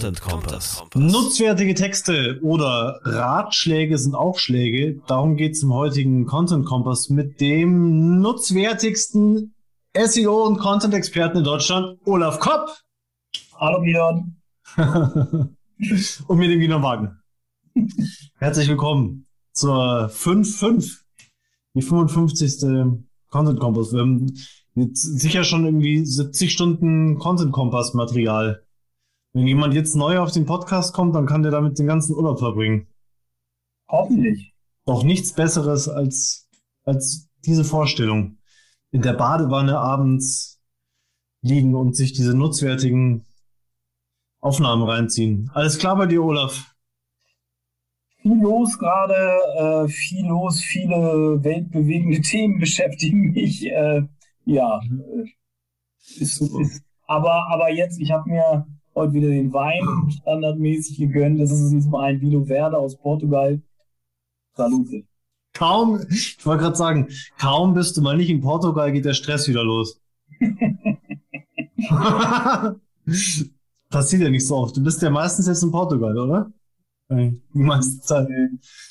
Content Kompass. Nutzwertige Texte oder Ratschläge sind auch Schläge. Darum geht es im heutigen Content Kompass mit dem nutzwertigsten SEO und Content Experten in Deutschland, Olaf Kopp. Hallo Björn. und mit dem Gino Wagner. Herzlich willkommen zur 5.5, die 55. Content Kompass. Wir haben jetzt sicher schon irgendwie 70 Stunden Content Kompass Material wenn jemand jetzt neu auf den Podcast kommt, dann kann der damit den ganzen Urlaub verbringen. Hoffentlich. Doch nichts Besseres als, als diese Vorstellung. In der Badewanne abends liegen und sich diese nutzwertigen Aufnahmen reinziehen. Alles klar bei dir, Olaf? Viel los gerade, äh, viel los, viele weltbewegende Themen beschäftigen mich. Äh, ja, mhm. ist, ist, aber, aber jetzt, ich habe mir heute wieder den Wein standardmäßig gegönnt. Das ist diesmal ein Vino Verde aus Portugal. Salute. Kaum, ich wollte gerade sagen, kaum bist du mal nicht in Portugal, geht der Stress wieder los. Passiert ja nicht so oft. Du bist ja meistens jetzt in Portugal, oder? Die meiste Zeit.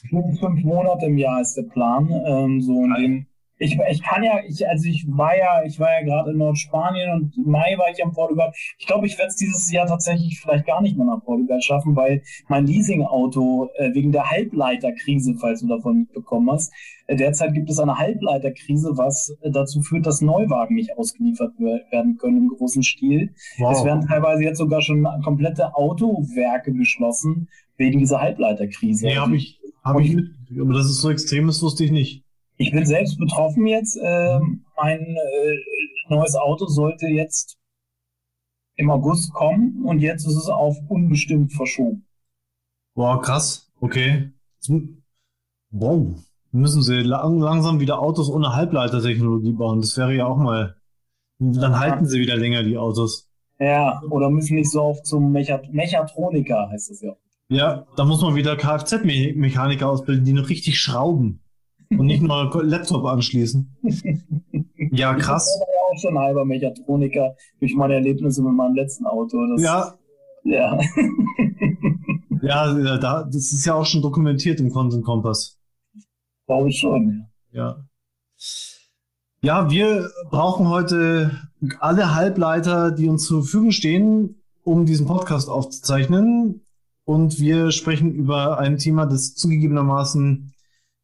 Fünf Monate im Jahr ist der Plan. Ähm, so in dem ich, ich kann ja, ich, also ich war ja, ich war ja gerade in Nordspanien und im Mai war ich am Portugal. Ich glaube, ich werde es dieses Jahr tatsächlich vielleicht gar nicht mehr nach Portugal schaffen, weil mein Leasingauto äh, wegen der Halbleiterkrise, falls du davon mitbekommen hast, äh, derzeit gibt es eine Halbleiterkrise, was äh, dazu führt, dass Neuwagen nicht ausgeliefert werden können im großen Stil. Wow. Es werden teilweise jetzt sogar schon komplette Autowerke geschlossen wegen dieser Halbleiterkrise. Nee, habe ich, hab ich mit, aber das ist so extrem, das wusste ich nicht. Ich bin selbst betroffen jetzt. Ähm, mein äh, neues Auto sollte jetzt im August kommen und jetzt ist es auf unbestimmt verschoben. Boah, krass. Okay. Wow. Müssen sie lang, langsam wieder Autos ohne Halbleitertechnologie bauen. Das wäre ja auch mal. Dann halten sie wieder länger die Autos. Ja, oder müssen nicht so oft zum Mechat Mechatroniker, heißt es ja. Ja, da muss man wieder Kfz-Mechaniker ausbilden, die noch richtig schrauben und nicht nur Laptop anschließen. Ja, krass. Ich war ja auch schon halber Mechatroniker durch meine Erlebnisse mit meinem letzten Auto. Das, ja. Ja. ja, da, das ist ja auch schon dokumentiert im Content Kompass. Glaube ich schon, ja. Ja. Ja, wir brauchen heute alle Halbleiter, die uns zur Verfügung stehen, um diesen Podcast aufzuzeichnen. Und wir sprechen über ein Thema, das zugegebenermaßen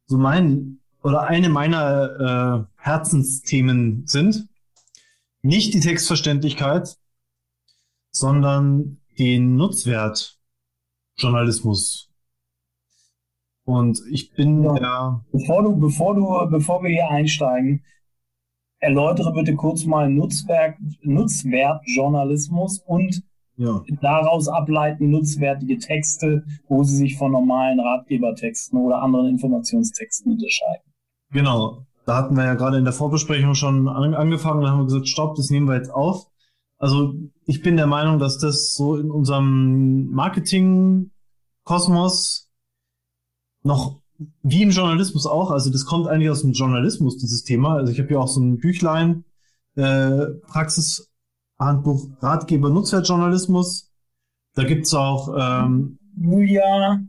so mein oder eine meiner äh, Herzensthemen sind. Nicht die Textverständlichkeit, sondern den Nutzwert Journalismus. Und ich bin ja. der. Bevor du, bevor du, bevor wir hier einsteigen, erläutere bitte kurz mal Nutzwert, Nutzwertjournalismus und ja. daraus ableiten nutzwertige Texte, wo sie sich von normalen Ratgebertexten oder anderen Informationstexten unterscheiden. Genau. Da hatten wir ja gerade in der Vorbesprechung schon an, angefangen, da haben wir gesagt, stopp, das nehmen wir jetzt auf. Also ich bin der Meinung, dass das so in unserem Marketing-Kosmos noch wie im Journalismus auch, also das kommt eigentlich aus dem Journalismus, dieses Thema. Also ich habe ja auch so ein Büchlein, äh, Praxis Handbuch Ratgeber Nutzerjournalismus. Da gibt's auch ähm, Julia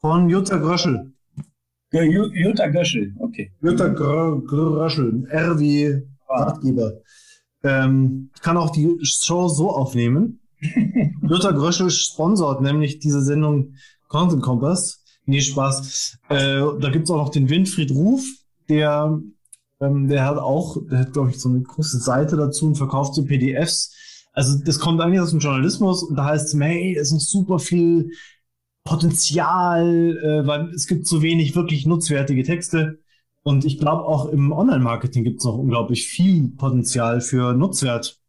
von Jutta Gröschel. Jutta Gröschel, okay. Jutta Gröschel, R wie ah. Ratgeber. Ähm, ich kann auch die Show so aufnehmen. Jutta Gröschel sponsort nämlich diese Sendung Content Compass. Nee, Spaß. Äh, da gibt's auch noch den Winfried Ruf, der ähm, der hat auch, der hat, glaube ich, so eine große Seite dazu und verkauft so PDFs. Also das kommt eigentlich aus dem Journalismus und da heißt es, hey, es ist super viel Potenzial, äh, weil es gibt so wenig wirklich nutzwertige Texte. Und ich glaube auch im Online-Marketing gibt es noch unglaublich viel Potenzial für Nutzwert.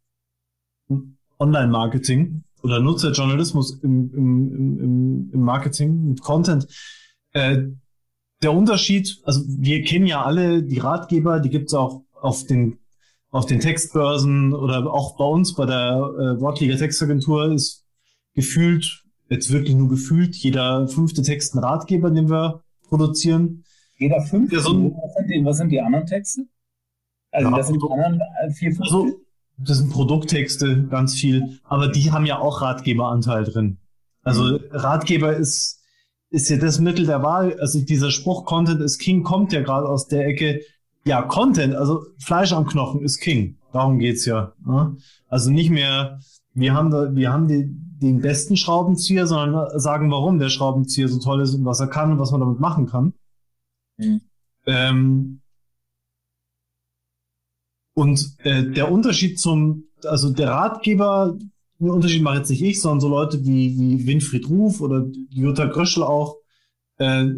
Online-Marketing oder Nutzerjournalismus im, im, im, im Marketing mit Content. Äh, der Unterschied, also wir kennen ja alle die Ratgeber, die gibt es auch auf den auf den Textbörsen oder auch bei uns bei der äh, Wortliga Textagentur ist gefühlt, jetzt wirklich nur gefühlt, jeder fünfte Text ein Ratgeber, den wir produzieren. Jeder fünfte? Ja, so was, sind die, was, sind die, anderen Texte? Also ja, das sind die anderen äh, vier, fünf? Also, das sind Produkttexte, ganz viel, aber die haben ja auch Ratgeberanteil drin. Also mhm. Ratgeber ist, ist ja das Mittel der Wahl. Also dieser Spruch Content is King kommt ja gerade aus der Ecke. Ja, Content, also Fleisch am Knochen ist King. Darum geht's ja. Ne? Also nicht mehr, wir haben da, wir haben die, den besten Schraubenzieher, sondern sagen, warum der Schraubenzieher so toll ist und was er kann und was man damit machen kann. Mhm. Ähm, und äh, der Unterschied zum, also der Ratgeber, den Unterschied mache jetzt nicht ich, sondern so Leute wie, wie Winfried Ruf oder Jutta Gröschel auch. Äh,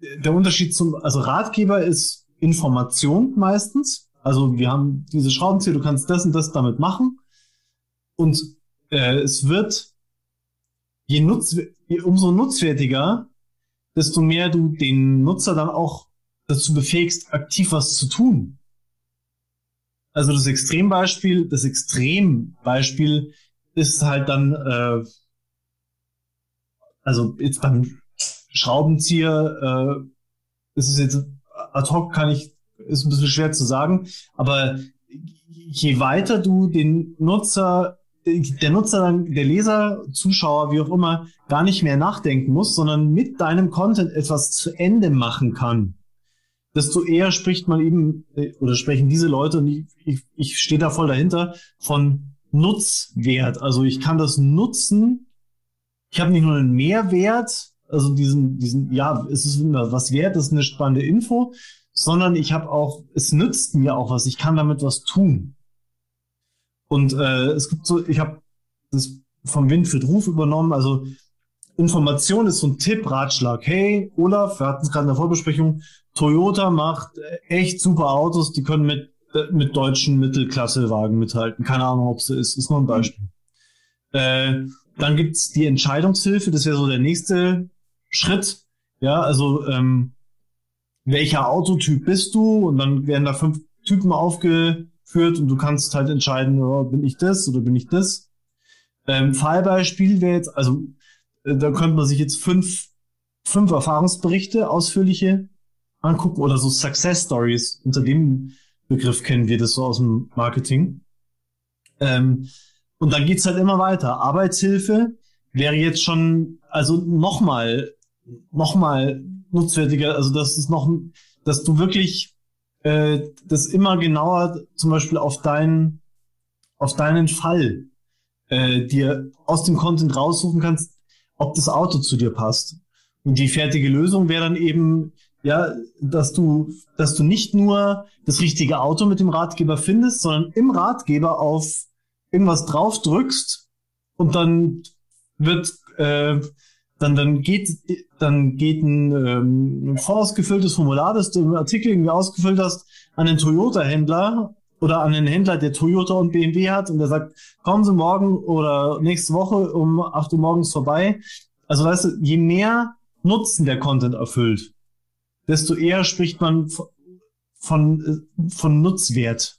der Unterschied zum, also Ratgeber ist Information meistens. Also wir haben diese Schraubenzieher, du kannst das und das damit machen. Und äh, es wird je nutz, je, umso nutzwertiger, desto mehr du den Nutzer dann auch dazu befähigst, aktiv was zu tun. Also das Extrembeispiel, das Extrembeispiel ist halt dann, äh, also jetzt beim Schraubenzieher äh, ist es jetzt ad hoc kann ich, ist ein bisschen schwer zu sagen, aber je weiter du den Nutzer, der Nutzer dann, der Leser, Zuschauer, wie auch immer, gar nicht mehr nachdenken muss, sondern mit deinem Content etwas zu Ende machen kann, desto eher spricht man eben, äh, oder sprechen diese Leute, und ich, ich, ich stehe da voll dahinter, von Nutzwert. Also ich kann das nutzen. Ich habe nicht nur einen Mehrwert, also diesen, diesen, ja, es ist was wert, das ist eine spannende Info, sondern ich habe auch, es nützt mir auch was. Ich kann damit was tun. Und äh, es gibt so, ich habe das vom Winfried Ruf übernommen. Also Information ist so ein Tipp, Ratschlag. Hey, Olaf, wir hatten es gerade in der Vorbesprechung, Toyota macht echt super Autos, die können mit, mit deutschen Mittelklassewagen mithalten. Keine Ahnung, ob es so ist. Ist nur ein Beispiel. Äh, dann gibt's die Entscheidungshilfe, das wäre so der nächste Schritt. Ja, also ähm, welcher Autotyp bist du? Und dann werden da fünf Typen aufgeführt und du kannst halt entscheiden, oh, bin ich das oder bin ich das? Ähm, Fallbeispiel wäre jetzt, also äh, da könnte man sich jetzt fünf, fünf Erfahrungsberichte, ausführliche angucken oder so Success Stories. Unter dem Begriff kennen wir das so aus dem Marketing. Ähm, und dann geht's halt immer weiter. Arbeitshilfe wäre jetzt schon, also nochmal, nochmal nutzwertiger, also das ist noch, dass du wirklich äh, das immer genauer zum Beispiel auf deinen, auf deinen Fall äh, dir aus dem Content raussuchen kannst, ob das Auto zu dir passt. Und die fertige Lösung wäre dann eben, ja, dass du, dass du nicht nur das richtige Auto mit dem Ratgeber findest, sondern im Ratgeber auf irgendwas drauf drückst und dann wird, äh, dann, dann geht, dann geht ein, ähm, vorausgefülltes Formular, das du im Artikel irgendwie ausgefüllt hast, an den Toyota-Händler oder an den Händler, der Toyota und BMW hat und der sagt, kommen Sie morgen oder nächste Woche um 8 Uhr morgens vorbei. Also weißt du, je mehr Nutzen der Content erfüllt, desto eher spricht man von, von Nutzwert.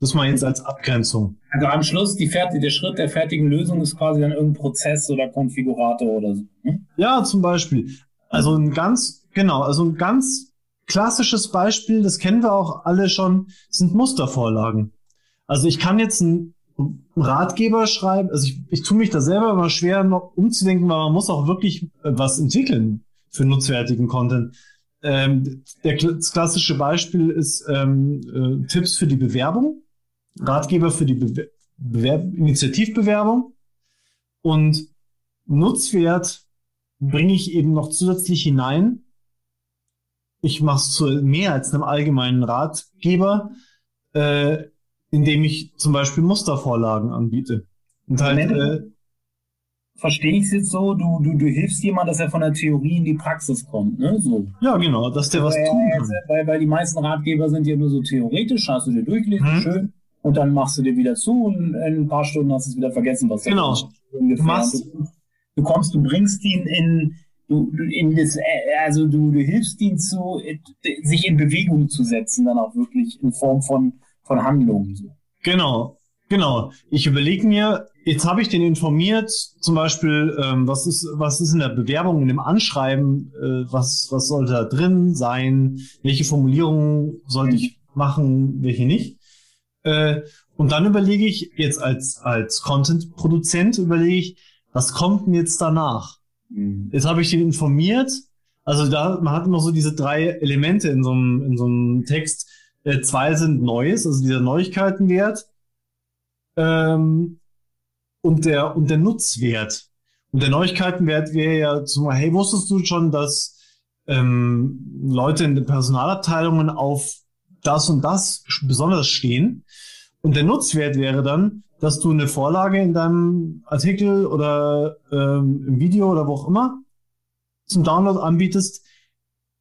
Das mal jetzt als Abgrenzung. Also am Schluss, die fertig, der Schritt der fertigen Lösung ist quasi dann irgendein Prozess oder Konfigurator oder so. Hm? Ja, zum Beispiel. Also ein ganz, genau, also ein ganz klassisches Beispiel, das kennen wir auch alle schon, sind Mustervorlagen. Also ich kann jetzt ein Ratgeber schreiben, also ich, ich tue mich da selber immer schwer noch umzudenken, weil man muss auch wirklich äh, was entwickeln für nutzwertigen Content. Ähm, der, das klassische Beispiel ist ähm, äh, Tipps für die Bewerbung, Ratgeber für die Bewer Bewerb Initiativbewerbung und Nutzwert bringe ich eben noch zusätzlich hinein. Ich mache es zu mehr als einem allgemeinen Ratgeber. Äh, indem ich zum Beispiel Mustervorlagen anbiete. Und halt, äh, Verstehe ich es jetzt so, du, du, du hilfst jemand, dass er von der Theorie in die Praxis kommt, ne? So. Ja, genau, dass der was tun kann. Weil, weil die meisten Ratgeber sind ja nur so theoretisch, hast du dir durchgelesen, hm. schön, und dann machst du dir wieder zu und in ein paar Stunden hast du es wieder vergessen, was genau. du machst. Du, du kommst, du bringst ihn in, du, du in das, also du, du hilfst ihn zu, sich in Bewegung zu setzen, dann auch wirklich in Form von von Handlungen. So. Genau, genau. Ich überlege mir, jetzt habe ich den informiert, zum Beispiel, ähm, was ist, was ist in der Bewerbung, in dem Anschreiben, äh, was, was sollte da drin sein, welche Formulierungen sollte ich machen, welche nicht. Äh, und dann überlege ich jetzt als, als Content-Produzent, überlege ich, was kommt denn jetzt danach? Mhm. Jetzt habe ich den informiert. Also da, man hat immer so diese drei Elemente in so einem, in so einem Text. Äh, zwei sind Neues, also dieser Neuigkeitenwert. Ähm, und der, und der Nutzwert. Und der Neuigkeitenwert wäre ja zum Beispiel, hey, wusstest du schon, dass ähm, Leute in den Personalabteilungen auf das und das besonders stehen? Und der Nutzwert wäre dann, dass du eine Vorlage in deinem Artikel oder ähm, im Video oder wo auch immer zum Download anbietest,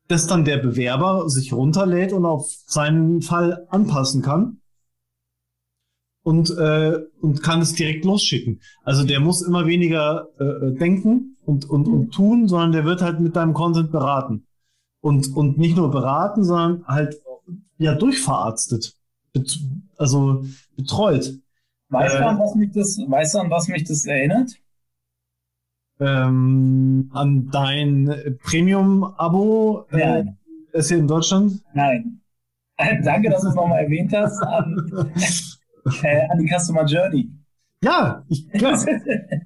dass dann der Bewerber sich runterlädt und auf seinen Fall anpassen kann und, äh, und kann es direkt losschicken. Also der muss immer weniger äh, denken und, und, und tun, sondern der wird halt mit deinem Content beraten. Und, und nicht nur beraten, sondern halt ja durchverarztet. Bet also betreut. Weißt, äh, du, an was mich das, weißt du, an was mich das erinnert? Ähm, an dein Premium-Abo äh, ist hier in Deutschland? Nein. Danke, dass du es nochmal erwähnt hast. An, äh, an die Customer Journey. Ja, ich, klar.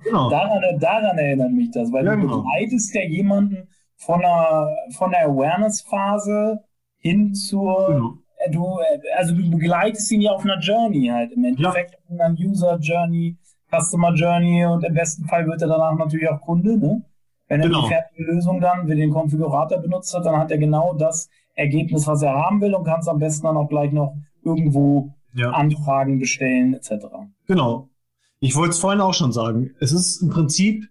genau. daran, daran erinnert mich das, weil ja, du genau. begleitest ja jemanden von einer, von der Awareness-Phase hin zur, genau. Äh, du, äh, also du begleitest ihn ja auf einer Journey halt, im Endeffekt ja. einer User Journey, Customer Journey und im besten Fall wird er danach natürlich auch Kunde, ne? Wenn er genau. die fertige Lösung dann, wie den Konfigurator benutzt hat, dann hat er genau das Ergebnis, was er haben will und kann es am besten dann auch gleich noch irgendwo ja. Anfragen bestellen etc. Genau. Ich wollte es vorhin auch schon sagen. Es ist im Prinzip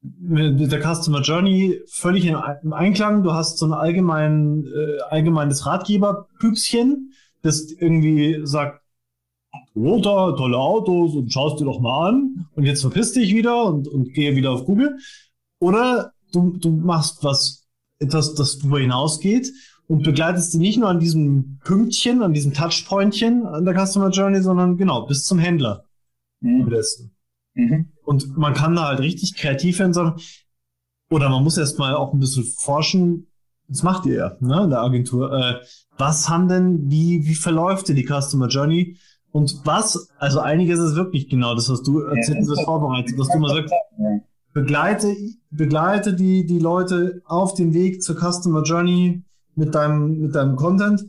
mit der Customer Journey völlig im Einklang. Du hast so ein allgemein, äh, allgemeines Ratgeber-Püpschen, das irgendwie sagt, Toyota, tolle Autos und schaust dir doch mal an und jetzt verpiss dich wieder und, und gehe wieder auf Google. Oder du, du machst was, etwas, das darüber hinausgeht und begleitest sie nicht nur an diesem Pünktchen, an diesem Touchpointchen an der Customer Journey, sondern genau bis zum Händler. Mhm. Mhm. Und man kann da halt richtig kreativ werden, sagen, oder man muss erst mal auch ein bisschen forschen. Das macht ihr ja, ne, in der Agentur. Äh, was haben denn, wie, wie verläuft denn die Customer Journey? Und was, also einiges ist wirklich genau das, was du erzählt, ja, das vorbereitet, dass du mal sagst, begleite, begleite die, die Leute auf dem Weg zur Customer Journey, mit deinem, mit deinem Content.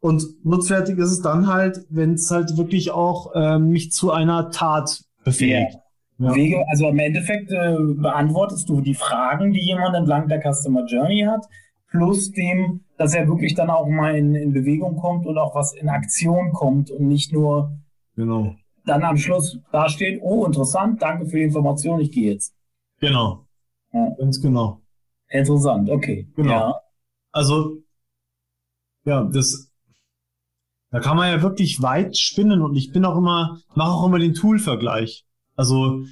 Und nutzwertig ist es dann halt, wenn es halt wirklich auch äh, mich zu einer Tat befähigt. Ja. Wege, also im Endeffekt äh, beantwortest du die Fragen, die jemand entlang der Customer Journey hat, plus dem, dass er wirklich dann auch mal in, in Bewegung kommt und auch was in Aktion kommt und nicht nur genau. dann am Schluss da steht, oh interessant, danke für die Information, ich gehe jetzt. Genau. Ja. Ganz genau. Interessant, okay. Genau. Ja. Also ja, das, da kann man ja wirklich weit spinnen und ich bin auch immer, mache auch immer den Tool-Vergleich. Also,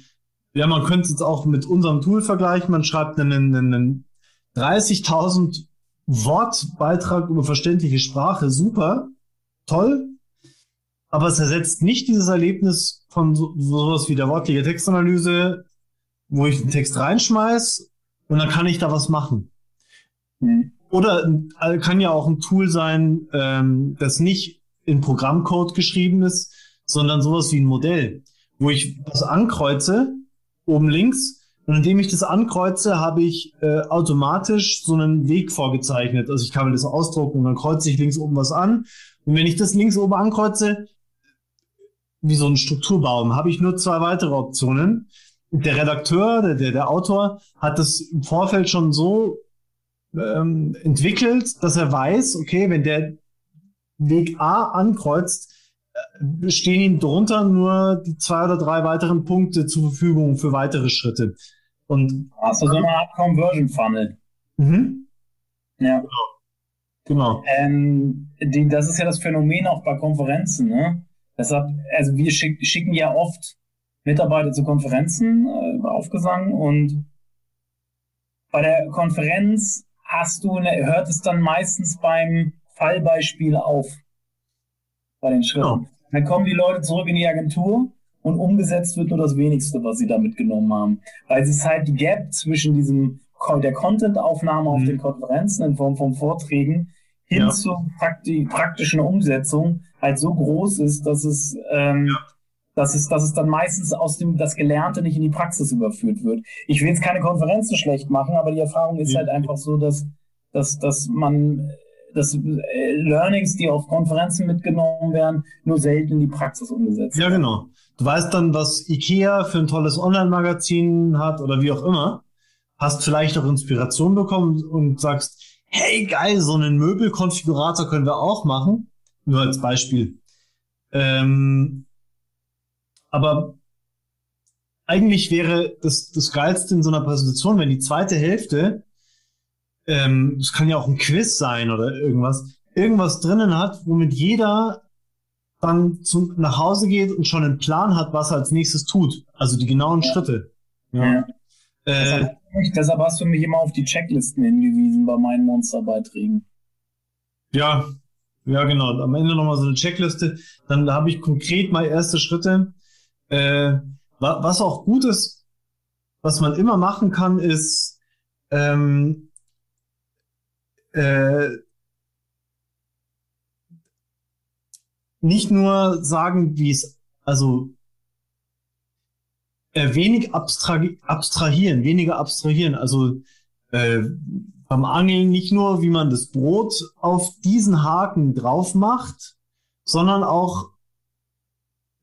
ja, man könnte es jetzt auch mit unserem Tool vergleichen. Man schreibt einen, einen 30.000 Wortbeitrag über verständliche Sprache. Super. Toll. Aber es ersetzt nicht dieses Erlebnis von so, sowas wie der wortliche Textanalyse, wo ich den Text reinschmeiß und dann kann ich da was machen. Mhm. Oder äh, kann ja auch ein Tool sein, ähm, das nicht in Programmcode geschrieben ist, sondern sowas wie ein Modell, wo ich das ankreuze, oben links, und indem ich das ankreuze, habe ich äh, automatisch so einen Weg vorgezeichnet. Also ich kann mir das ausdrucken und dann kreuze ich links oben was an. Und wenn ich das links oben ankreuze, wie so ein Strukturbaum, habe ich nur zwei weitere Optionen. Der Redakteur, der, der, der Autor hat das im Vorfeld schon so ähm, entwickelt, dass er weiß, okay, wenn der Weg A ankreuzt, äh, stehen ihm drunter nur die zwei oder drei weiteren Punkte zur Verfügung für weitere Schritte. Und du so eine Art Conversion Funnel? Mhm. Ja. Genau. genau. Ähm, die, das ist ja das Phänomen auch bei Konferenzen, ne? Deshalb, also wir schick, schicken ja oft Mitarbeiter zu Konferenzen äh, aufgesang und bei der Konferenz hast du, hört es dann meistens beim Fallbeispiel auf. bei den Schritten. Oh. Dann kommen die Leute zurück in die Agentur und umgesetzt wird nur das wenigste, was sie da mitgenommen haben. Weil es ist halt die Gap zwischen diesem der Content-Aufnahme auf mhm. den Konferenzen in Form von Vorträgen hin ja. zur prakti praktischen Umsetzung halt so groß ist, dass es, ähm, ja. Dass es, dass es dann meistens aus dem das Gelernte nicht in die Praxis überführt wird. Ich will jetzt keine Konferenzen schlecht machen, aber die Erfahrung ist mhm. halt einfach so, dass, dass, dass man dass äh, Learnings, die auf Konferenzen mitgenommen werden, nur selten in die Praxis umgesetzt werden. Ja, genau. Du weißt dann, was IKEA für ein tolles Online-Magazin hat oder wie auch immer. Hast vielleicht auch Inspiration bekommen und sagst, hey geil, so einen Möbelkonfigurator können wir auch machen. Nur als Beispiel. Ähm, aber eigentlich wäre das, das Geilste in so einer Präsentation, wenn die zweite Hälfte, ähm, das kann ja auch ein Quiz sein oder irgendwas, irgendwas drinnen hat, womit jeder dann zum, nach Hause geht und schon einen Plan hat, was er als nächstes tut. Also die genauen ja. Schritte. Ja. ja. Äh, deshalb, deshalb hast du mich immer auf die Checklisten hingewiesen bei meinen Monsterbeiträgen. Ja, ja, genau. Am Ende nochmal so eine Checkliste. Dann habe ich konkret mal erste Schritte. Äh, was auch gut ist, was man immer machen kann, ist ähm, äh, nicht nur sagen, wie es, also äh, wenig abstrahi abstrahieren, weniger abstrahieren. Also äh, beim Angeln nicht nur, wie man das Brot auf diesen Haken drauf macht, sondern auch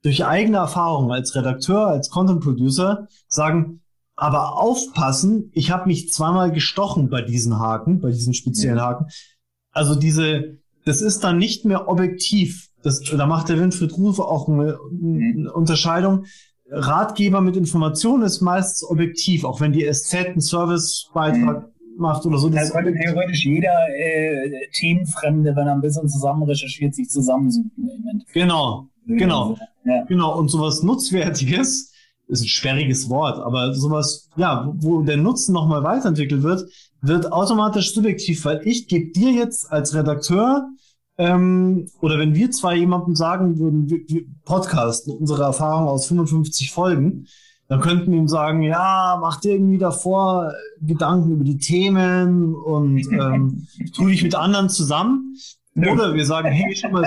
durch eigene Erfahrung als Redakteur, als Content Producer sagen, aber aufpassen, ich habe mich zweimal gestochen bei diesen Haken, bei diesen speziellen Haken. Also diese, das ist dann nicht mehr objektiv. Das, da macht der Winfried Rufe auch eine, eine Unterscheidung. Ratgeber mit Informationen ist meistens objektiv, auch wenn die SZ einen Servicebeitrag mhm. macht oder so. Da könnte theoretisch jeder äh, Themenfremde, wenn er ein bisschen zusammen recherchiert, sich zusammensuchen. Genau, genau, ja. genau. Und sowas Nutzwertiges ist ein sperriges Wort, aber sowas, ja, wo der Nutzen nochmal weiterentwickelt wird, wird automatisch subjektiv, weil ich gebe dir jetzt als Redakteur ähm, oder wenn wir zwei jemandem sagen würden, wir, wir podcasten unsere Erfahrung aus 55 Folgen, dann könnten wir ihm sagen, ja, mach dir irgendwie davor Gedanken über die Themen und ähm, tu dich mit anderen zusammen. Oder wir sagen, hey, schau mal,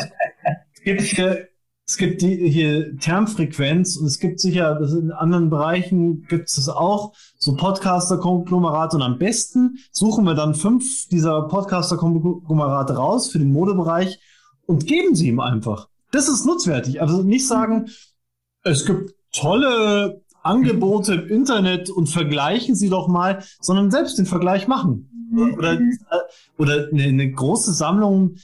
es gibt hier es gibt die, hier Termfrequenz und es gibt sicher, das in anderen Bereichen gibt es auch, so Podcaster-Konglomerate und am besten suchen wir dann fünf dieser Podcaster-Konglomerate raus für den Modebereich und geben sie ihm einfach. Das ist nutzwertig. Also nicht sagen, es gibt tolle Angebote im Internet und vergleichen sie doch mal, sondern selbst den Vergleich machen. Oder, oder eine, eine große Sammlung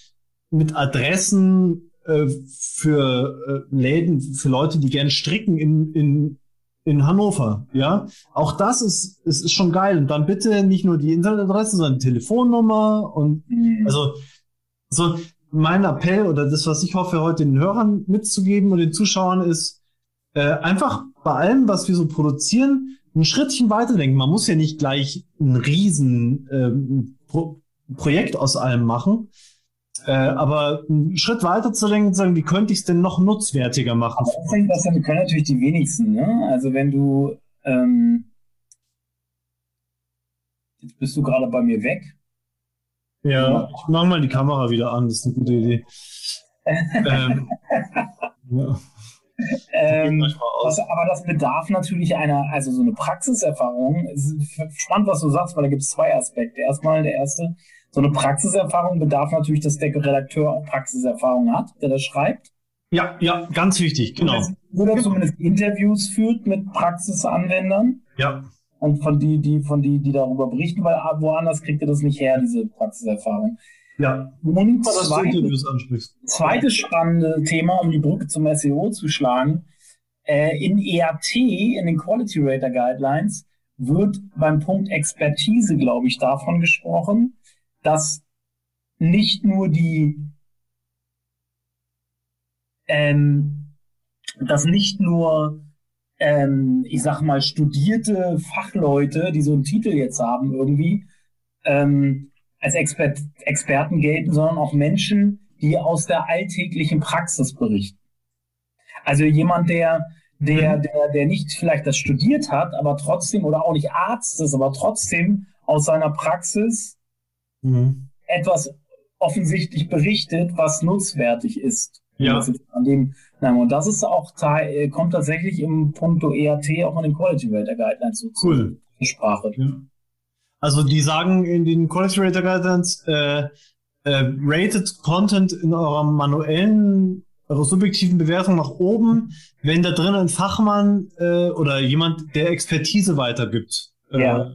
mit Adressen äh, für äh, Läden, für Leute, die gerne stricken in, in, in Hannover, ja. Auch das ist, ist, ist schon geil. Und dann bitte nicht nur die Internetadresse, sondern die Telefonnummer und mhm. also so mein Appell oder das, was ich hoffe, heute den Hörern mitzugeben und den Zuschauern ist, äh, einfach bei allem, was wir so produzieren, ein Schrittchen weiterdenken. Man muss ja nicht gleich ein riesen ähm, Pro Projekt aus allem machen, äh, aber einen Schritt weiter zu denken und sagen, wie könnte ich es denn noch nutzwertiger machen? Aber das können natürlich die wenigsten. Ne? Also wenn du ähm, jetzt bist du gerade bei mir weg. Ja, ich mache mal die Kamera wieder an, das ist eine gute Idee. ähm, ja. Ähm, was, aber das bedarf natürlich einer, also so eine Praxiserfahrung. Es ist spannend, was du sagst, weil da gibt es zwei Aspekte. Erstmal der erste, so eine Praxiserfahrung bedarf natürlich, dass der Redakteur auch Praxiserfahrung hat, der das schreibt. Ja, ja, ganz wichtig, genau. Oder zumindest Interviews führt mit Praxisanwendern. Ja. Und von die, die, von die, die darüber berichten, weil woanders kriegt ihr das nicht her, diese Praxiserfahrung. Ja. Und zweites, zweites spannende Thema, um die Brücke zum SEO zu schlagen. Äh, in EAT, in den Quality Rater Guidelines, wird beim Punkt Expertise, glaube ich, davon gesprochen, dass nicht nur die, ähm, dass nicht nur, ähm, ich sag mal, studierte Fachleute, die so einen Titel jetzt haben, irgendwie, ähm, als Expert Experten gelten, sondern auch Menschen, die die aus der alltäglichen Praxis berichten. Also jemand, der, der, mhm. der, der nicht vielleicht das studiert hat, aber trotzdem, oder auch nicht Arzt ist, aber trotzdem aus seiner Praxis mhm. etwas offensichtlich berichtet, was nutzwertig ist. Ja. An dem, und das ist auch Teil, äh, kommt tatsächlich im Punkto ERT auch in den Quality Rater Guidelines so cool. zur Sprache. Ja. Also die sagen in den Quality Rater Guidelines, äh, äh, rated Content in eurer manuellen, eurer subjektiven Bewertung nach oben, wenn da drin ein Fachmann äh, oder jemand, der Expertise weitergibt. Äh, ja.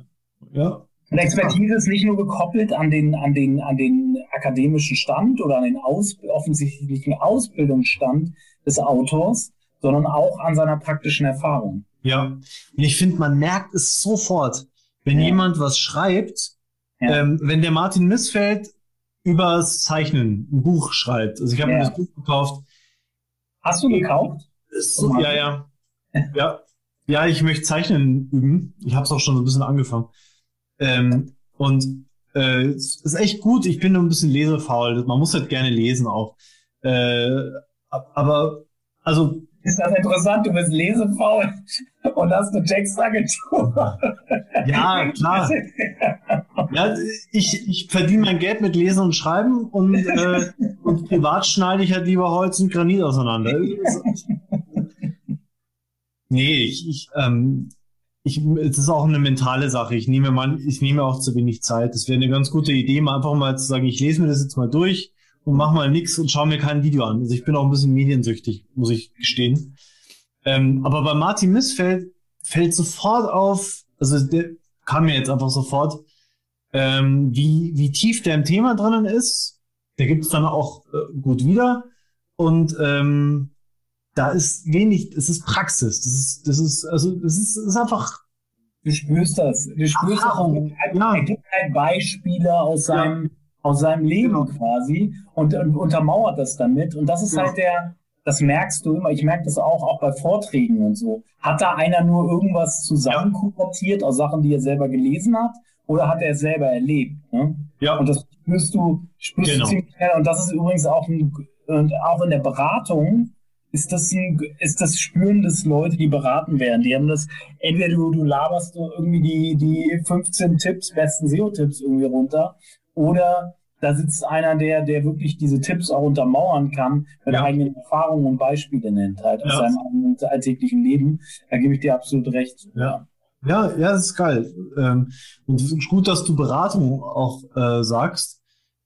ja. Und Expertise ist nicht nur gekoppelt an den, an den, an den akademischen Stand oder an den aus, offensichtlichen Ausbildungsstand des Autors, sondern auch an seiner praktischen Erfahrung. Ja, und ich finde, man merkt es sofort, wenn ja. jemand was schreibt, ja. ähm, wenn der Martin Missfeld übers Zeichnen ein Buch schreibt. Also ich habe ja. mir das Buch gekauft. Hast du gekauft? So, ja, ja. ja. Ja, ich möchte Zeichnen üben. Ich habe es auch schon so ein bisschen angefangen. Ähm, und äh, es ist echt gut. Ich bin nur ein bisschen lesefaul. Man muss halt gerne lesen auch. Äh, aber also ist das interessant, du bist lesefaul und hast eine Textagentur. Ja, klar. Ja, ich, ich verdiene mein Geld mit Lesen und Schreiben und, äh, und privat schneide ich halt lieber Holz und Granit auseinander. Nee, ich, ich, ähm, ich, es ist auch eine mentale Sache. Ich nehme mal, ich nehme auch zu wenig Zeit. Das wäre eine ganz gute Idee, mal einfach mal zu sagen, ich lese mir das jetzt mal durch und mach mal nix und schau mir kein Video an. Also ich bin auch ein bisschen mediensüchtig, muss ich gestehen. Ähm, aber bei Martin Missfeld fällt sofort auf, also der kam mir jetzt einfach sofort, ähm, wie, wie tief der im Thema drinnen ist. Der gibt es dann auch äh, gut wieder. Und ähm, da ist wenig, es ist Praxis. Das ist, das ist, also das ist, das ist einfach. Du spürst das. Du spürst Erfahrung. das. Ja. Er gibt halt Beispiele aus seinem, ja. aus seinem Leben genau. quasi und, und, untermauert das damit. Und das ist ja. halt der, das merkst du immer, ich merke das auch, auch bei Vorträgen und so. Hat da einer nur irgendwas zusammenkuratiert aus Sachen, die er selber gelesen hat, oder hat er es selber erlebt? Ne? Ja. Und das spürst du, spürst genau. du ziemlich schnell. Und das ist übrigens auch, ein, und auch in der Beratung, ist das ein, ist das Spüren des Leute, die beraten werden. Die haben das, entweder du, du laberst du irgendwie die, die 15 Tipps, besten SEO-Tipps irgendwie runter, oder da sitzt einer, der, der wirklich diese Tipps auch untermauern kann, mit ja. eigenen Erfahrungen und Beispiele nennt, halt aus ja. seinem alltäglichen Leben. Da gebe ich dir absolut recht. Ja. Ja, ja, das ist geil. Ähm, und es ist gut, dass du Beratung auch äh, sagst,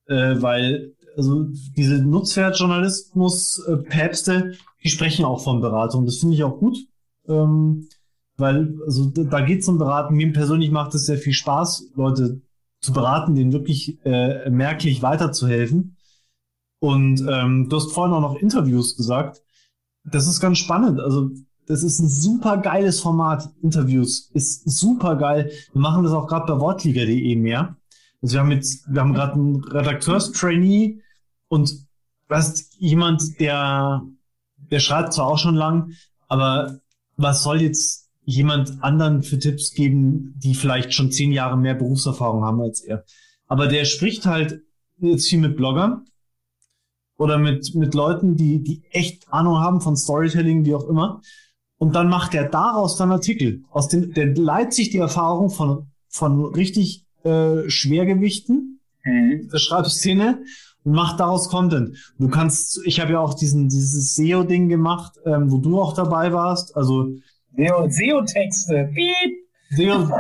äh, weil also diese Nutzwertjournalismus-Päpste, die sprechen auch von Beratung. Das finde ich auch gut. Ähm, weil, also da geht es um Beraten. Mir persönlich macht es sehr viel Spaß, Leute zu beraten, denen wirklich äh, merklich weiterzuhelfen. Und ähm, du hast vorhin auch noch Interviews gesagt. Das ist ganz spannend. Also das ist ein super geiles Format. Interviews ist super geil. Wir machen das auch gerade bei Wortliga.de mehr. Also wir haben jetzt, wir haben gerade einen Redakteurstrainee und was jemand, der der schreibt zwar auch schon lang, aber was soll jetzt jemand anderen für Tipps geben, die vielleicht schon zehn Jahre mehr Berufserfahrung haben als er? Aber der spricht halt jetzt viel mit Bloggern oder mit, mit Leuten, die, die echt Ahnung haben von Storytelling, wie auch immer. Und dann macht er daraus dann Artikel. Aus den, der leiht sich die Erfahrung von, von richtig äh, Schwergewichten mhm. der Schreibszene mach daraus Content. Du kannst, ich habe ja auch diesen dieses SEO-Ding gemacht, ähm, wo du auch dabei warst. Also SEO-Texte. SEO,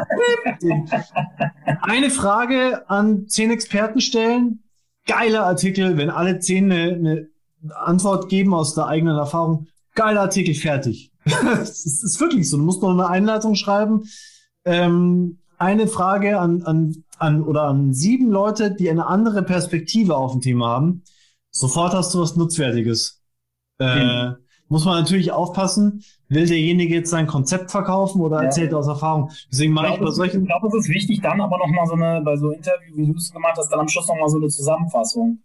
eine Frage an zehn Experten stellen. Geiler Artikel, wenn alle zehn eine, eine Antwort geben aus der eigenen Erfahrung. Geiler Artikel, fertig. Es ist wirklich so. Du musst noch eine Einleitung schreiben. Ähm, eine Frage an, an, an oder an sieben Leute, die eine andere Perspektive auf ein Thema haben. Sofort hast du was Nutzwertiges. Äh, mhm. Muss man natürlich aufpassen, will derjenige jetzt sein Konzept verkaufen oder ja. erzählt er aus Erfahrung? Deswegen mache ich, ich bei solchen. Ich glaube, es ist wichtig, dann aber nochmal so eine, bei so Interview, wie du es gemacht hast, dann am Schluss nochmal so eine Zusammenfassung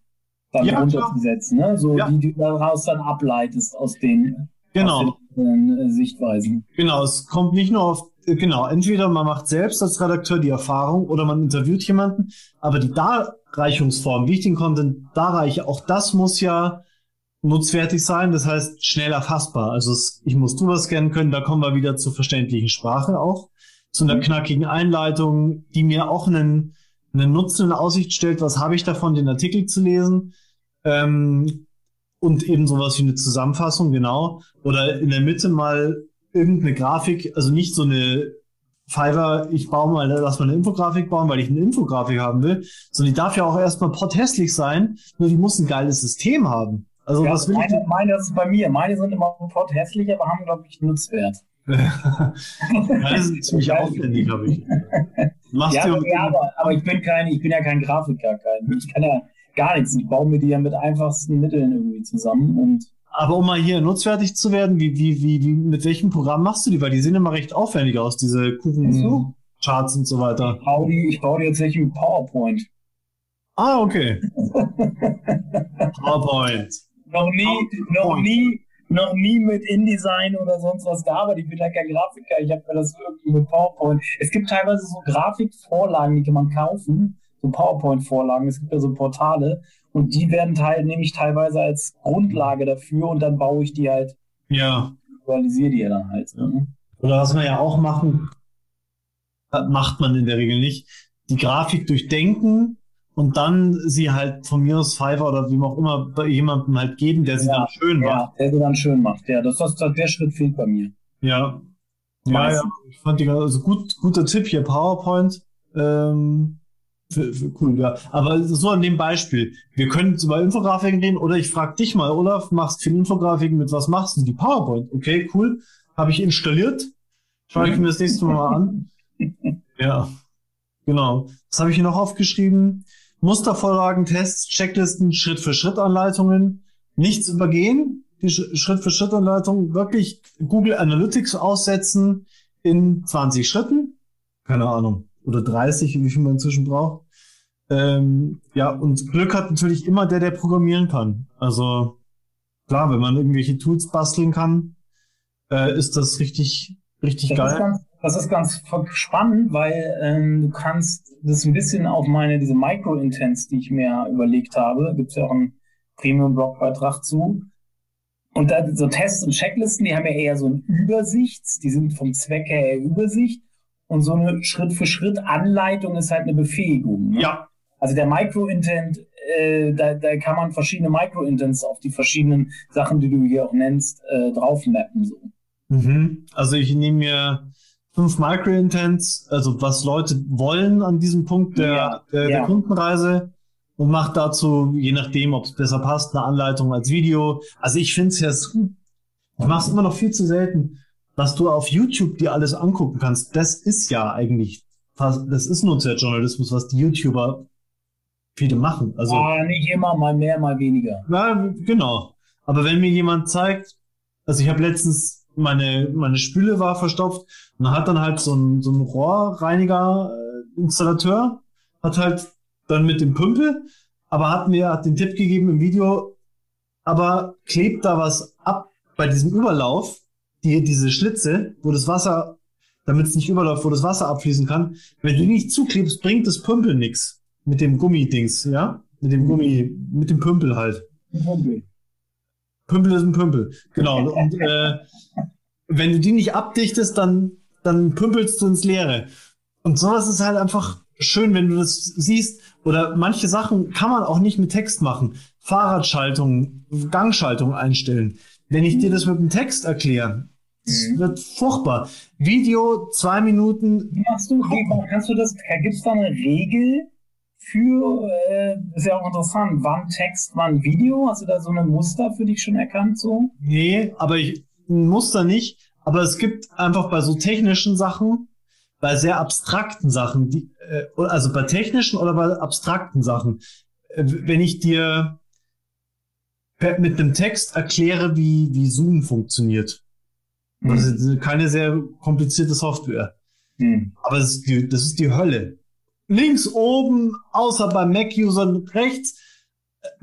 dann ja, runterzusetzen, ne? So, ja. die du daraus dann ableitest aus den, genau. Aus den äh, Sichtweisen. Genau, es kommt nicht nur auf, äh, genau, entweder man macht selbst als Redakteur die Erfahrung oder man interviewt jemanden, aber die Darreichungsform, wie ich den Content darreiche, auch das muss ja nutzwertig sein, das heißt schnell erfassbar. Also es, ich muss drüber scannen können, da kommen wir wieder zur verständlichen Sprache auch, zu einer mhm. knackigen Einleitung, die mir auch einen, einen Nutzen in Aussicht stellt, was habe ich davon, den Artikel zu lesen. Ähm, und eben sowas wie eine Zusammenfassung, genau. Oder in der Mitte mal irgendeine Grafik, also nicht so eine Fiverr, ich baue mal, lass mal eine Infografik bauen, weil ich eine Infografik haben will, sondern die darf ja auch erstmal potthässlich sein, nur die muss ein geiles System haben. Also ja, was will meine, ich meine, das ist bei mir. Meine sind immer potthässlich, aber haben, glaube ich, Nutzwert. meine sind ziemlich aufwendig, glaube ich. Machst ja, aber, ja aber, aber, ich bin kein, ich bin ja kein Grafiker, kein, ich kann ja gar nichts. Ich baue mir die ja mit einfachsten Mitteln irgendwie zusammen und aber um mal hier nutzfertig zu werden, wie, wie, wie, wie, mit welchem Programm machst du die? Weil die sehen immer recht aufwendig aus, diese Kuchencharts mhm. und so weiter. Ich baue die, ich baue die jetzt nicht mit PowerPoint. Ah, okay. PowerPoint. Noch nie, PowerPoint. noch nie, noch nie mit InDesign oder sonst was gearbeitet. Ich bin ja kein Grafiker. Ich habe mir das irgendwie mit PowerPoint. Es gibt teilweise so Grafikvorlagen, die kann man kaufen so PowerPoint-Vorlagen. Es gibt ja so Portale und die werden teil, nehme ich teilweise als Grundlage dafür und dann baue ich die halt. Ja. Visualisiere die ja dann halt. Ja. Ne? Oder was wir ja auch machen, macht man in der Regel nicht, die Grafik durchdenken und dann sie halt von mir aus Fiverr oder wie auch immer bei jemandem halt geben, der sie ja, dann schön macht. Ja, der sie dann schön macht. Ja, das, das, das der Schritt fehlt bei mir. Ja. Ja, ja, ich fand die also gut, guter Tipp hier, PowerPoint. Ähm, für, für cool, ja. Aber so an dem Beispiel. Wir können über Infografiken reden oder ich frage dich mal, Olaf, machst viel Infografiken, mit was machst du? Die PowerPoint. Okay, cool. Habe ich installiert. Schaue ich mir das nächste Mal an. Ja, genau. Was habe ich hier noch aufgeschrieben? Mustervorlagen, Tests, Checklisten, Schritt-für-Schritt-Anleitungen. Nichts übergehen. Die Schritt-für-Schritt-Anleitung wirklich Google Analytics aussetzen in 20 Schritten. Keine Ahnung oder 30, wie viel man inzwischen braucht. Ähm, ja, und Glück hat natürlich immer der, der programmieren kann. Also klar, wenn man irgendwelche Tools basteln kann, äh, ist das richtig, richtig das geil. Ist ganz, das ist ganz spannend, weil ähm, du kannst das ein bisschen auf meine, diese Micro-Intents, die ich mir überlegt habe, gibt es ja auch einen Premium-Blogbeitrag zu. Und da, so Tests und Checklisten, die haben ja eher so eine Übersicht, die sind vom Zweck her eher Übersicht. Und so eine Schritt-für-Schritt-Anleitung ist halt eine Befähigung. Ne? Ja. Also der Micro-Intent, äh, da, da kann man verschiedene Micro-Intents auf die verschiedenen Sachen, die du hier auch nennst, äh, draufmappen. So. Mhm. Also ich nehme mir fünf Micro-Intents, also was Leute wollen an diesem Punkt der, ja, der, der ja. Kundenreise und mache dazu, je nachdem, ob es besser passt, eine Anleitung als Video. Also ich finde es ja, ich mache es immer noch viel zu selten was du auf YouTube dir alles angucken kannst, das ist ja eigentlich fast, das ist Nutzerjournalismus, was die YouTuber viele machen. Also ah, nicht immer, mal mehr, mal weniger. Ja, genau. Aber wenn mir jemand zeigt, also ich habe letztens meine meine Spüle war verstopft und dann hat dann halt so ein so ein Rohrreiniger äh, Installateur hat halt dann mit dem Pümpel, aber hat mir hat den Tipp gegeben im Video, aber klebt da was ab bei diesem Überlauf die, diese Schlitze, wo das Wasser, damit es nicht überläuft, wo das Wasser abfließen kann, wenn du die nicht zuklebst, bringt das Pümpel nix. Mit dem Gummidings, ja? Mit dem Gummi, mit dem Pümpel halt. Pümpel. Pümpel ist ein Pümpel. Genau. Und äh, wenn du die nicht abdichtest, dann, dann pümpelst du ins Leere. Und sowas ist halt einfach schön, wenn du das siehst. Oder manche Sachen kann man auch nicht mit Text machen. Fahrradschaltung, Gangschaltung einstellen. Wenn ich dir das mit dem Text erkläre, es mhm. wird furchtbar. Video, zwei Minuten. Wie machst du, kannst du das, gibt es da eine Regel für, äh, ist ja auch interessant, wann Text, wann Video? Hast du da so ein Muster für dich schon erkannt, so? Nee, aber ich, ein Muster nicht. Aber es gibt einfach bei so technischen Sachen, bei sehr abstrakten Sachen, die, äh, also bei technischen oder bei abstrakten Sachen, äh, wenn ich dir mit einem Text erkläre, wie, wie Zoom funktioniert. Mhm. Das ist keine sehr komplizierte Software. Mhm. Aber das ist, die, das ist die Hölle. Links oben, außer bei Mac-Usern rechts,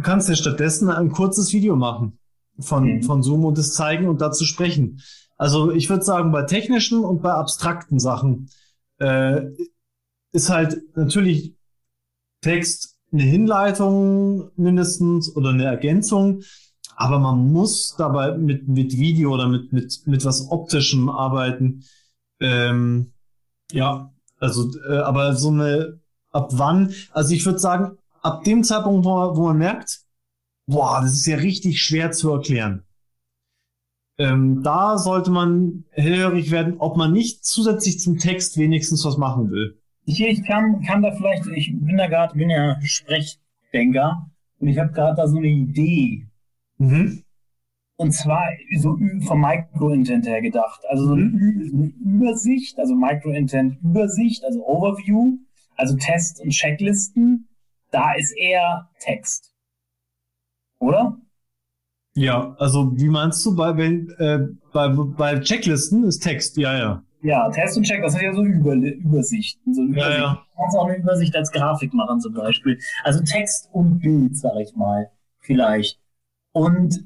kannst du stattdessen ein kurzes Video machen von, mhm. von Zoom und es zeigen und dazu sprechen. Also ich würde sagen, bei technischen und bei abstrakten Sachen äh, ist halt natürlich Text eine Hinleitung mindestens oder eine Ergänzung, aber man muss dabei mit, mit Video oder mit, mit, mit was Optischem arbeiten. Ähm, ja, also, äh, aber so eine, ab wann, also ich würde sagen, ab dem Zeitpunkt, wo man, wo man merkt, boah, das ist ja richtig schwer zu erklären. Ähm, da sollte man hellhörig werden, ob man nicht zusätzlich zum Text wenigstens was machen will. Ich, ich kann, kann da vielleicht, ich bin da gerade, bin ja Sprechdenker und ich habe gerade da so eine Idee. Mhm. Und zwar so vom Micro-Intent her gedacht. Also so eine, mhm. Übersicht, also Micro-Intent-Übersicht, also Overview, also Tests und Checklisten. Da ist eher Text. Oder? Ja, also wie meinst du, bei, wenn, äh, bei, bei Checklisten ist Text, ja, ja. Ja, Test und Check, das sind ja so Über Übersichten. So Übersicht. Ja, ja. Du kannst auch eine Übersicht als Grafik machen zum Beispiel. Also Text und Bild, sag ich mal, vielleicht. Und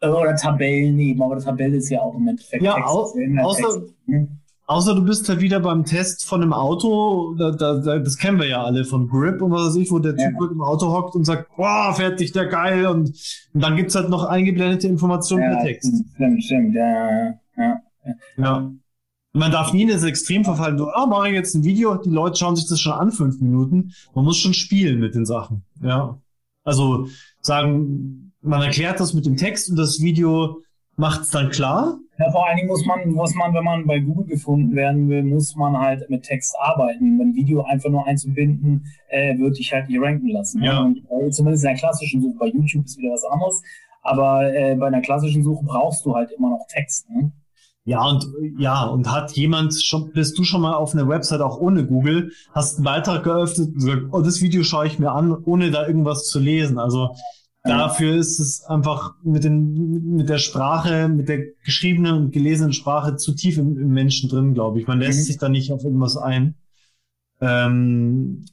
äh, oder Tabellen eben, aber Tabelle ist ja auch im Endeffekt ja, Text. Au außer, hm? außer du bist ja wieder beim Test von einem Auto, da, da, das kennen wir ja alle von Grip und was weiß ich, wo der Typ ja. im Auto hockt und sagt, boah, fertig, der geil und, und dann gibt's halt noch eingeblendete Informationen ja, per Text. Stimmt, stimmt, ja, ja, ja. ja. Man darf nie in das Extrem verfallen, so, ah, mache ich jetzt ein Video, die Leute schauen sich das schon an, fünf Minuten. Man muss schon spielen mit den Sachen. Ja. Also sagen, man erklärt das mit dem Text und das Video macht es dann klar. Ja, vor allen Dingen muss man, muss man, wenn man bei Google gefunden werden will, muss man halt mit Text arbeiten. Wenn Video einfach nur einzubinden, äh, würde ich halt nicht ranken lassen. Ja. Und, äh, zumindest in der klassischen Suche. Bei YouTube ist wieder was anderes. Aber äh, bei einer klassischen Suche brauchst du halt immer noch Text. Ne? Ja, und ja, und hat jemand schon, bist du schon mal auf einer Website auch ohne Google, hast einen Beitrag geöffnet und gesagt, oh, das Video schaue ich mir an, ohne da irgendwas zu lesen. Also dafür ist es einfach mit den, mit der Sprache, mit der geschriebenen und gelesenen Sprache zu tief im, im Menschen drin, glaube ich. Man lässt mhm. sich da nicht auf irgendwas ein. Ähm,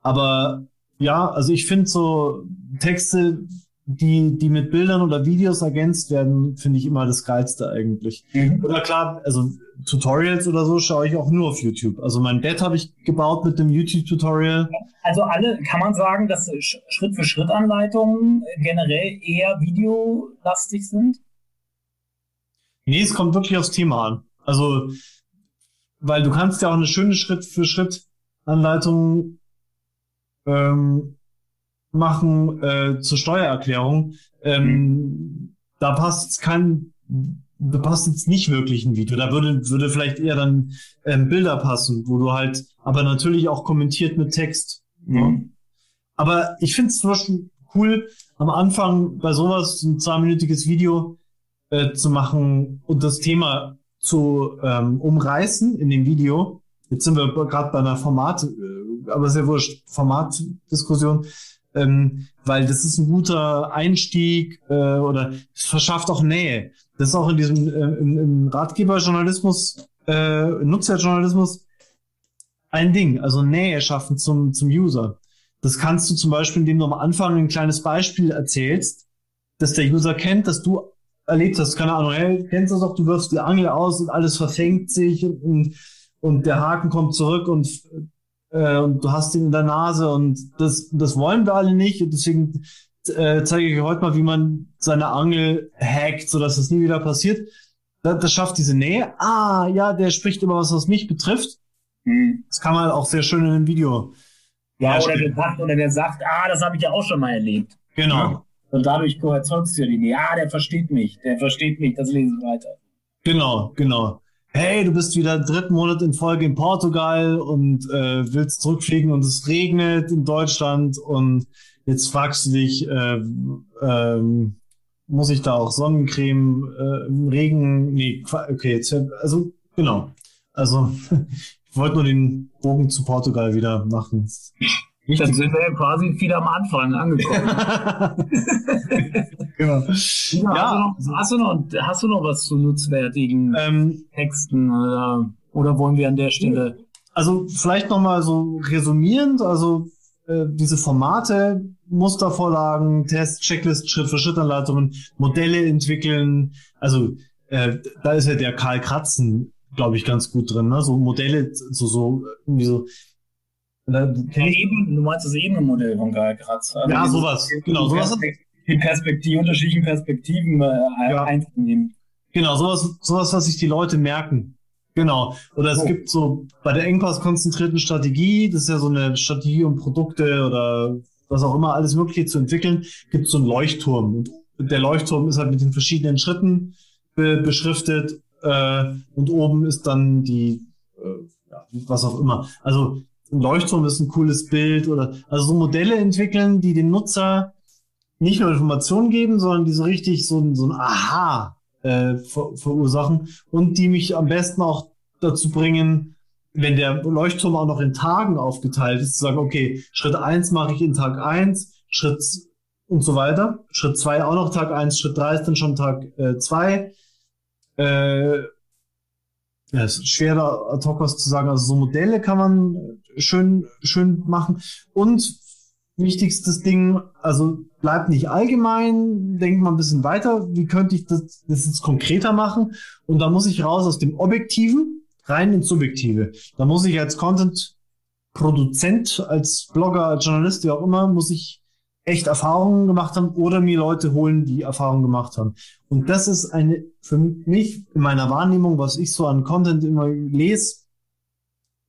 aber ja, also ich finde so Texte die, die mit Bildern oder Videos ergänzt werden, finde ich immer das Geilste eigentlich. Mhm. Oder klar, also Tutorials oder so schaue ich auch nur auf YouTube. Also mein Bett habe ich gebaut mit dem YouTube-Tutorial. Also alle, kann man sagen, dass Schritt-für-Schritt-Anleitungen generell eher videolastig sind? Nee, es kommt wirklich aufs Thema an. Also, weil du kannst ja auch eine schöne Schritt-für-Schritt-Anleitung ähm, machen äh, zur Steuererklärung, ähm, mhm. da passt kein, da passt jetzt nicht wirklich ein Video. Da würde, würde vielleicht eher dann ähm, Bilder passen, wo du halt, aber natürlich auch kommentiert mit Text. Mhm. Ja. Aber ich finde es zum Beispiel cool, am Anfang bei sowas ein zweiminütiges Video äh, zu machen und das Thema zu ähm, umreißen in dem Video. Jetzt sind wir gerade bei einer Format, äh, aber sehr wurscht, Formatdiskussion ähm, weil das ist ein guter Einstieg äh, oder es verschafft auch Nähe. Das ist auch in diesem äh, im, im Ratgeberjournalismus, äh, Nutzerjournalismus ein Ding, also Nähe schaffen zum, zum User. Das kannst du zum Beispiel, indem du am Anfang ein kleines Beispiel erzählst, dass der User kennt, dass du erlebt hast, keine Ahnung, hey, kennst du das doch, du wirfst die Angel aus und alles verfängt sich und, und der Haken kommt zurück und äh, und du hast ihn in der Nase und das, das wollen wir alle nicht und deswegen äh, zeige ich heute mal, wie man seine Angel hackt, sodass das nie wieder passiert. Das, das schafft diese Nähe. Ah, ja, der spricht immer was, was mich betrifft. Mhm. Das kann man auch sehr schön in einem Video. Ja, oder der, sagt, oder der sagt, ah, das habe ich ja auch schon mal erlebt. Genau. Ja. Und dadurch du ja die Nähe. Ah, der versteht mich, der versteht mich, das lese ich weiter. Genau, genau hey, du bist wieder dritten Monat in Folge in Portugal und äh, willst zurückfliegen und es regnet in Deutschland und jetzt fragst du dich, äh, ähm, muss ich da auch Sonnencreme äh, Regen? Nee, okay, jetzt, also genau. Also ich wollte nur den Bogen zu Portugal wieder machen. Richtig. Dann sind wir ja quasi wieder am Anfang angekommen. genau. Ja, ja. Hast, du noch, hast, du noch, hast du noch was zu nutzwertigen ähm, Texten oder, oder wollen wir an der Stelle? Also vielleicht nochmal so resumierend, also äh, diese Formate, Mustervorlagen, Tests, Checklist, Schritt-für-Schritt-Anleitungen, Modelle entwickeln, also äh, da ist ja der Karl Kratzen, glaube ich, ganz gut drin, ne? So Modelle, so, so, irgendwie so. Da, Eben, du meinst das Ebenenmodell von Karl Kratz. Also ja, sowas. Genau, sowas. Die Perspektive, unterschiedlichen Perspektiven äh, ja. einzunehmen. Genau, sowas, sowas, was sich die Leute merken. Genau. Oder es oh. gibt so bei der engpasskonzentrierten Strategie, das ist ja so eine Strategie, um Produkte oder was auch immer alles Mögliche zu entwickeln, gibt es so einen Leuchtturm. Und der Leuchtturm ist halt mit den verschiedenen Schritten be beschriftet äh, und oben ist dann die, äh, ja, was auch immer. Also ein Leuchtturm ist ein cooles Bild oder also so Modelle entwickeln, die den Nutzer nicht nur Informationen geben, sondern die so richtig so, ein so ein Aha äh, ver verursachen und die mich am besten auch dazu bringen, wenn der Leuchtturm auch noch in Tagen aufgeteilt ist, zu sagen, okay, Schritt eins mache ich in Tag eins, Schritt und so weiter. Schritt zwei auch noch Tag eins, Schritt drei ist dann schon Tag äh, zwei. Äh, ja, es ist schwer da ad hoc was zu sagen. Also so Modelle kann man schön, schön machen. Und wichtigstes Ding, also bleibt nicht allgemein, denkt mal ein bisschen weiter, wie könnte ich das, das jetzt konkreter machen? Und da muss ich raus aus dem Objektiven rein ins Subjektive. Da muss ich als Content-Produzent, als Blogger, als Journalist, wie auch immer, muss ich echt Erfahrungen gemacht haben oder mir Leute holen, die Erfahrungen gemacht haben. Und das ist eine, für mich, in meiner Wahrnehmung, was ich so an Content immer lese,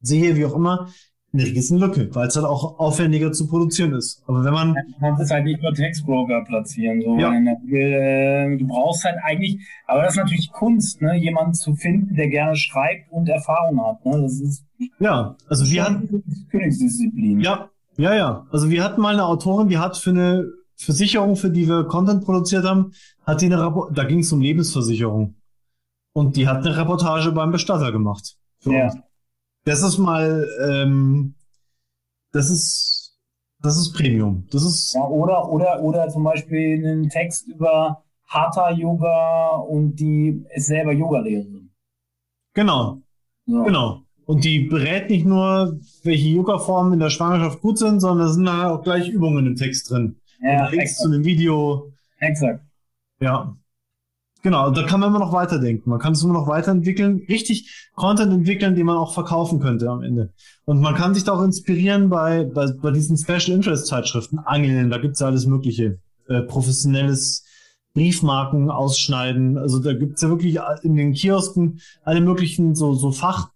sehe, wie auch immer, eine Riesenlücke, weil es halt auch aufwendiger zu produzieren ist. Aber wenn man. Du kannst es halt nicht über Textbroker platzieren. So, ja. äh, du brauchst halt eigentlich, aber das ist natürlich Kunst, ne? jemanden zu finden, der gerne schreibt und Erfahrung hat. Ne? Das ist ja, also wir hatten Königsdisziplin. Ja, ja, ja. Also wir hatten mal eine Autorin, die hat für eine Versicherung, für die wir Content produziert haben, hat die eine Rapport, da ging es um Lebensversicherung. Und die hat eine Reportage beim Bestatter gemacht. ja. Uns. Das ist mal, ähm, das ist, das ist Premium. Das ist. Ja, oder, oder, oder zum Beispiel einen Text über Hatha Yoga und die ist selber Yogalehrerin. Genau. Ja. Genau. Und die berät nicht nur, welche Yoga-Formen in der Schwangerschaft gut sind, sondern da sind da auch gleich Übungen im Text drin. Ja, und Links exakt. zu einem Video. Exakt. Ja. Genau, da kann man immer noch weiterdenken. Man kann es immer noch weiterentwickeln, richtig Content entwickeln, den man auch verkaufen könnte am Ende. Und man kann sich da auch inspirieren bei, bei, bei diesen Special Interest Zeitschriften, Angeln, da gibt's ja alles Mögliche. Äh, professionelles Briefmarken ausschneiden. Also da gibt's ja wirklich in den Kiosken alle möglichen so, so Fach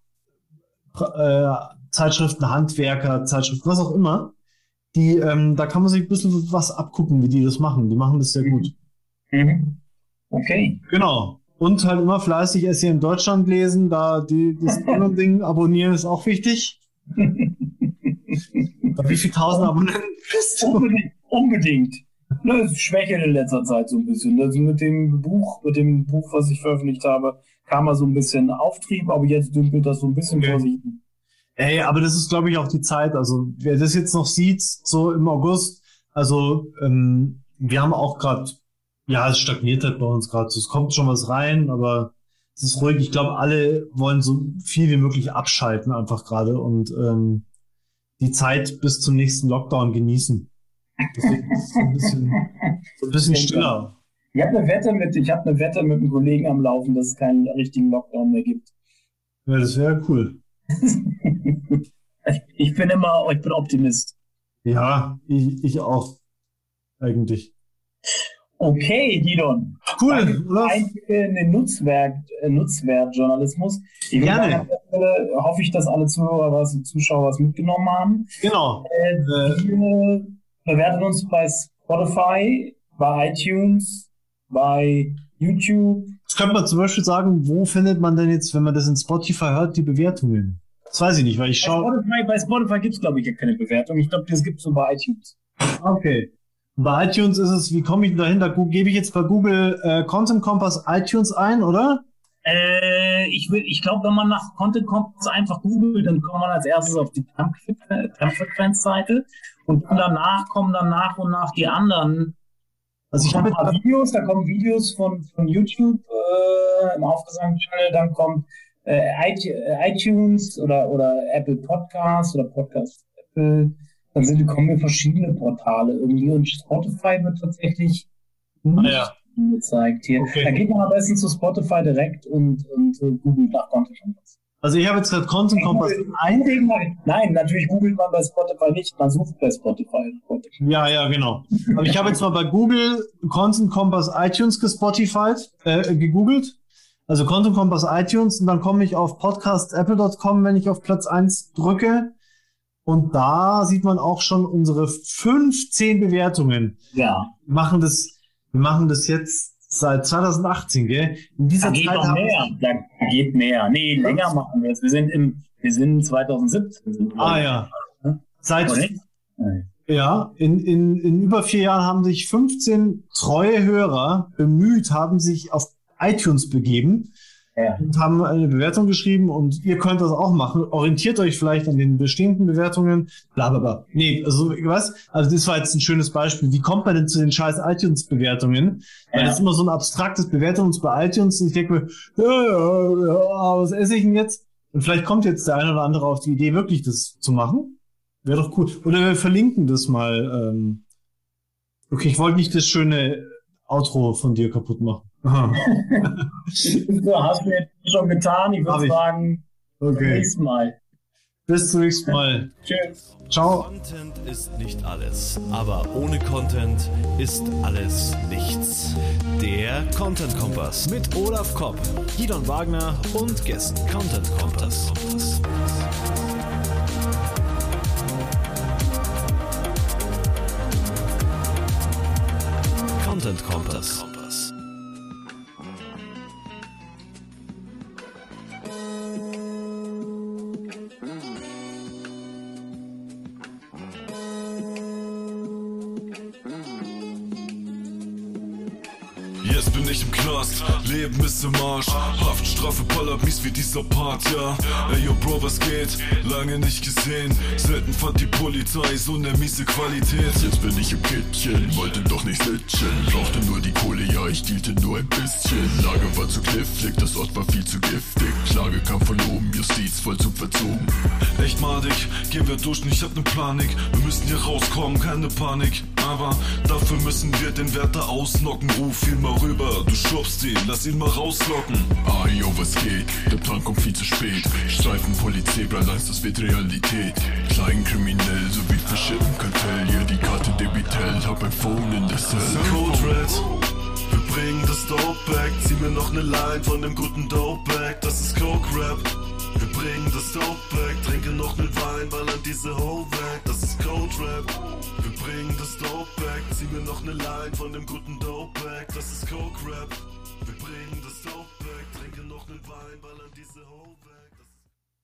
äh, Zeitschriften, Handwerker, Zeitschriften, was auch immer. Die, ähm, da kann man sich ein bisschen was abgucken, wie die das machen. Die machen das sehr gut. Mhm. Okay. Genau. Und halt immer fleißig SE in Deutschland lesen, da die, das Ding abonnieren ist auch wichtig. wie viele tausend Abonnenten bist du? Unbedingt. unbedingt. Ne, Schwäche in letzter Zeit so ein bisschen. Also mit dem Buch, mit dem Buch, was ich veröffentlicht habe, kam mal so ein bisschen Auftrieb, aber jetzt dümpelt das so ein bisschen okay. vor sich. Ey, aber das ist, glaube ich, auch die Zeit. Also wer das jetzt noch sieht, so im August, also ähm, wir haben auch gerade ja, es stagniert halt bei uns gerade. Es kommt schon was rein, aber es ist ruhig. Ich glaube, alle wollen so viel wie möglich abschalten einfach gerade und ähm, die Zeit bis zum nächsten Lockdown genießen. Deswegen ist es ein bisschen, so ein bisschen stiller. Ich habe eine Wette mit, ich habe eine Wette mit einem Kollegen am Laufen, dass es keinen richtigen Lockdown mehr gibt. Ja, das wäre cool. ich, ich bin immer, ich bin Optimist. Ja, ich, ich auch. Eigentlich. Okay, Gidon. Cool. Ein Nutzwerk, äh, Nutzwertjournalismus. Ich Gerne. Stelle hoffe ich, dass alle Zuhörer, was, Zuschauer was mitgenommen haben. Genau. Äh, wir bewerten uns bei Spotify, bei iTunes, bei YouTube. Jetzt könnte man zum Beispiel sagen, wo findet man denn jetzt, wenn man das in Spotify hört, die Bewertungen? Das weiß ich nicht, weil ich schaue. Bei Spotify, Spotify gibt es, glaube ich, ja keine Bewertung. Ich glaube, das gibt es nur bei iTunes. Okay. Bei iTunes ist es, wie komme ich dahinter? Gebe ich jetzt bei Google äh, Content Compass iTunes ein, oder? Äh, ich ich glaube, wenn man nach Content Compass einfach googelt, dann kommt man als erstes auf die Termfrequenzseite und danach kommen dann nach und nach die anderen. Also ich habe ein paar Videos, da kommen Videos von, von YouTube äh, im Aufgesang-Channel, dann kommt äh, iTunes oder, oder Apple Podcasts oder Podcast Apple dann sind, kommen mir verschiedene Portale irgendwie und Spotify wird tatsächlich nicht ah, ja. gezeigt hier. Okay. Da geht man am besten zu Spotify direkt und, und uh, googelt nach Content Kompass. Also ich habe jetzt gerade Content Kompass ein. Nein, natürlich googelt man bei Spotify nicht, man sucht bei Spotify. Ja, ja, genau. Aber ich habe jetzt mal bei Google Content Kompass iTunes gespotified, äh, gegoogelt. Also Content Kompass iTunes und dann komme ich auf podcastapple.com, wenn ich auf Platz 1 drücke. Und da sieht man auch schon unsere 15 Bewertungen. Ja. Wir machen das, wir machen das jetzt seit 2018, gell? In dieser da geht Zeit noch mehr. Da geht mehr. Nee, länger machen wir es. Wir sind im, wir sind 2017. Ah ja. Seit, ja, in, in, in über vier Jahren haben sich 15 treue Hörer bemüht, haben sich auf iTunes begeben ja. und haben eine Bewertung geschrieben und ihr könnt das auch machen. Orientiert euch vielleicht an den bestehenden Bewertungen, bla bla bla. Nee, also was? Also das war jetzt ein schönes Beispiel. Wie kommt man denn zu den scheiß iTunes-Bewertungen? Weil ja. das ist immer so ein abstraktes Bewertung bei iTunes und ich denke mir, ja, ja, ja, was esse ich denn jetzt? Und vielleicht kommt jetzt der eine oder andere auf die Idee, wirklich das zu machen. Wäre doch cool. Oder wir verlinken das mal. Ähm okay, ich wollte nicht das schöne Outro von dir kaputt machen. So, hast du jetzt schon getan. Ich würde sagen, okay. bis zum nächsten Mal. Bis zum nächsten Mal. Tschüss. Ciao. Content ist nicht alles, aber ohne Content ist alles nichts. Der Content Kompass mit Olaf Kopp, Gidon Wagner und Gästen. Content Kompass. Content Kompass. Leben ist im Arsch. Haftstrafe ballert mies wie dieser Part, ja. Ey, yo, Bro, was geht? Lange nicht gesehen. Selten fand die Polizei so ne miese Qualität. Jetzt bin ich im Kittchen, wollte doch nicht sitzen. Brauchte nur die Kohle, ja, ich dielte nur ein bisschen. Lage war zu knifflig, das Ort war viel zu giftig. Klage kam von oben, Justiz voll zu verzogen. Echt madig, gehen wir durch, ich hab ne Panik. Wir müssen hier rauskommen, keine Panik. Aber dafür müssen wir den Wärter ausnocken. Ruf ihn mal rüber, du schubst ihn, lass ihn mal rauslocken. Ah, yo, was geht? Der Plan kommt viel zu spät. Streifen Polizei, Bralans, das wird Realität. Klein kriminell, so wie Fische im Kartell. Ja, die Karte Debitel, hab ein Phone in der Cell. Code Red. Wir bringen das Dope back, zieh mir noch ne Line von dem guten Dope back, das ist Coke Rap. Wir bringen das Dope back, trinke noch ne Wein, ballern diese Hoe weg, das ist Code Rap. Wir bringen das Dope back, zieh mir noch ne Line von dem guten Dope back, das ist Coke Rap. Wir bringen das Dope back, trinke noch ne Wein, ballern diese Hoe.